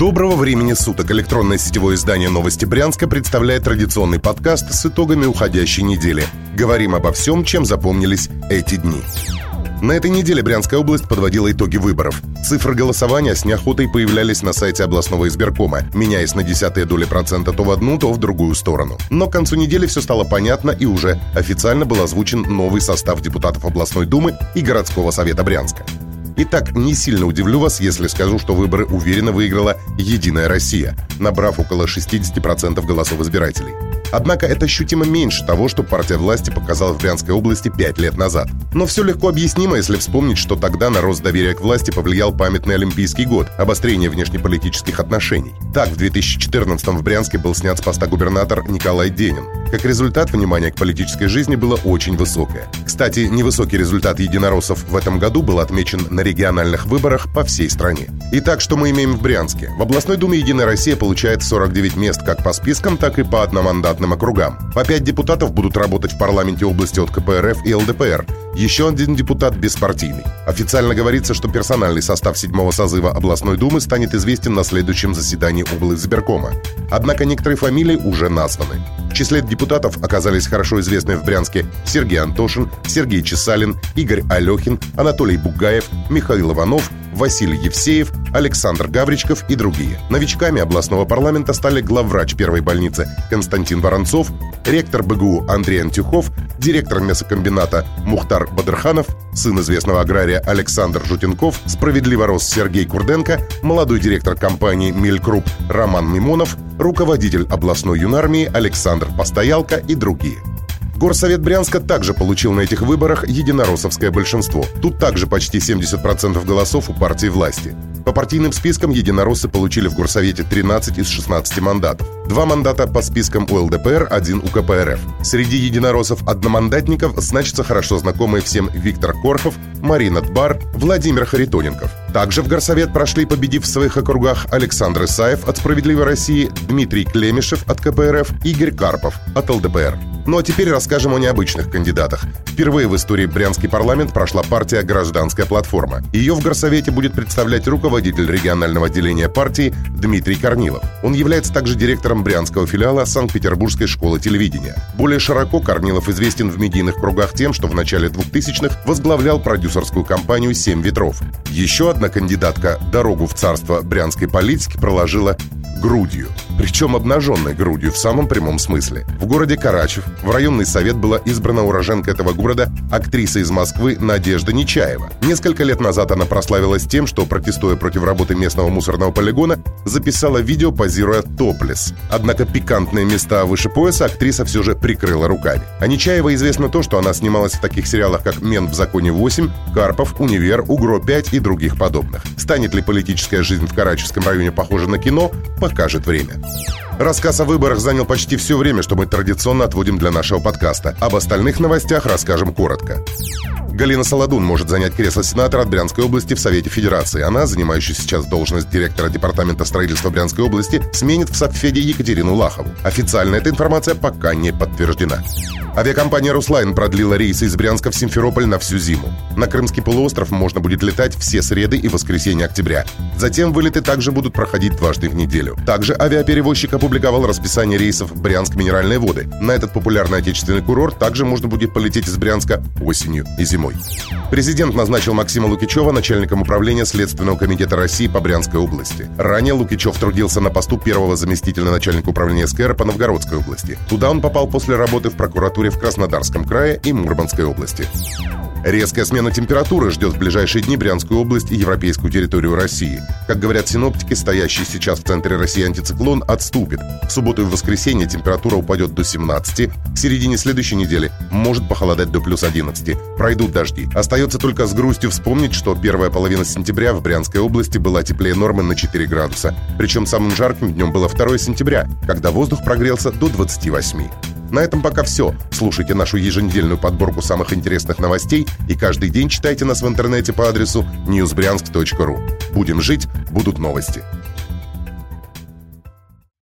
Доброго времени суток! Электронное сетевое издание «Новости Брянска» представляет традиционный подкаст с итогами уходящей недели. Говорим обо всем, чем запомнились эти дни. На этой неделе Брянская область подводила итоги выборов. Цифры голосования с неохотой появлялись на сайте областного избиркома, меняясь на десятые доли процента то в одну, то в другую сторону. Но к концу недели все стало понятно и уже официально был озвучен новый состав депутатов областной думы и городского совета Брянска. Итак, не сильно удивлю вас, если скажу, что выборы уверенно выиграла «Единая Россия», набрав около 60% голосов избирателей. Однако это ощутимо меньше того, что партия власти показала в Брянской области пять лет назад. Но все легко объяснимо, если вспомнить, что тогда на рост доверия к власти повлиял памятный Олимпийский год, обострение внешнеполитических отношений. Так, в 2014 в Брянске был снят с поста губернатор Николай Денин. Как результат, внимание к политической жизни было очень высокое. Кстати, невысокий результат единороссов в этом году был отмечен на региональных выборах по всей стране. Итак, что мы имеем в Брянске? В областной думе «Единая Россия» получает 49 мест как по спискам, так и по одномандатным округам. По 5 депутатов будут работать в парламенте области от КПРФ и ЛДПР. Еще один депутат беспартийный. Официально говорится, что персональный состав седьмого созыва областной думы станет известен на следующем заседании облсберкома. Однако некоторые фамилии уже названы. В числе депутатов оказались хорошо известные в Брянске Сергей Антошин, Сергей Чесалин, Игорь Алехин, Анатолий Бугаев, Михаил Иванов, Василий Евсеев, Александр Гавричков и другие. Новичками областного парламента стали главврач первой больницы Константин Воронцов, ректор БГУ Андрей Антюхов, директор мясокомбината Мухтар Бадрханов, сын известного агрария Александр Жутенков, справедливо рос Сергей Курденко, молодой директор компании «Мелькруп» Роман Мимонов, руководитель областной юнармии Александр Постоялко и другие. Горсовет Брянска также получил на этих выборах единороссовское большинство. Тут также почти 70% голосов у партии власти. По партийным спискам единороссы получили в Горсовете 13 из 16 мандатов. Два мандата по спискам у ЛДПР, один у КПРФ. Среди единороссов-одномандатников значатся хорошо знакомые всем Виктор Корхов, Марина Тбар, Владимир Харитоненков. Также в Горсовет прошли, победив в своих округах, Александр Исаев от «Справедливой России», Дмитрий Клемешев от КПРФ, Игорь Карпов от ЛДПР. Ну а теперь расскажем о необычных кандидатах. Впервые в истории Брянский парламент прошла партия «Гражданская платформа». Ее в Горсовете будет представлять руководитель регионального отделения партии Дмитрий Корнилов. Он является также директором брянского филиала Санкт-Петербургской школы телевидения. Более широко Корнилов известен в медийных кругах тем, что в начале 2000-х возглавлял продюсерскую компанию «Семь ветров». Еще одна кандидатка дорогу в царство брянской политики проложила грудью. Причем обнаженной грудью в самом прямом смысле. В городе Карачев в районный совет была избрана уроженка этого города актриса из Москвы Надежда Нечаева. Несколько лет назад она прославилась тем, что, протестуя против работы местного мусорного полигона, записала видео, позируя топлес. Однако пикантные места выше пояса актриса все же прикрыла руками. А Нечаева известно то, что она снималась в таких сериалах, как «Мен в законе 8», «Карпов», «Универ», «Угро-5» и других подобных. Станет ли политическая жизнь в Карачевском районе похожа на кино, покажет время. Рассказ о выборах занял почти все время, что мы традиционно отводим для нашего подкаста. Об остальных новостях расскажем коротко. Галина Саладун может занять кресло сенатора от Брянской области в Совете Федерации. Она, занимающая сейчас должность директора Департамента строительства Брянской области, сменит в Совфеде Екатерину Лахову. Официально эта информация пока не подтверждена. Авиакомпания «Руслайн» продлила рейсы из Брянска в Симферополь на всю зиму. На Крымский полуостров можно будет летать все среды и воскресенья октября. Затем вылеты также будут проходить дважды в неделю. Также авиаперевозчик опубликовал расписание рейсов Брянск-Минеральные воды. На этот популярный отечественный курорт также можно будет полететь из Брянска осенью и зимой. Президент назначил Максима Лукичева начальником управления Следственного комитета России по Брянской области. Ранее Лукичев трудился на посту первого заместителя начальника управления СКР по Новгородской области. Туда он попал после работы в прокуратуре прокуратуре в Краснодарском крае и Мурманской области. Резкая смена температуры ждет в ближайшие дни Брянскую область и европейскую территорию России. Как говорят синоптики, стоящий сейчас в центре России антициклон отступит. В субботу и в воскресенье температура упадет до 17, к середине следующей недели может похолодать до плюс 11. Пройдут дожди. Остается только с грустью вспомнить, что первая половина сентября в Брянской области была теплее нормы на 4 градуса. Причем самым жарким днем было 2 сентября, когда воздух прогрелся до 28. На этом пока все. Слушайте нашу еженедельную подборку самых интересных новостей и каждый день читайте нас в интернете по адресу newsbryansk.ru. Будем жить, будут новости.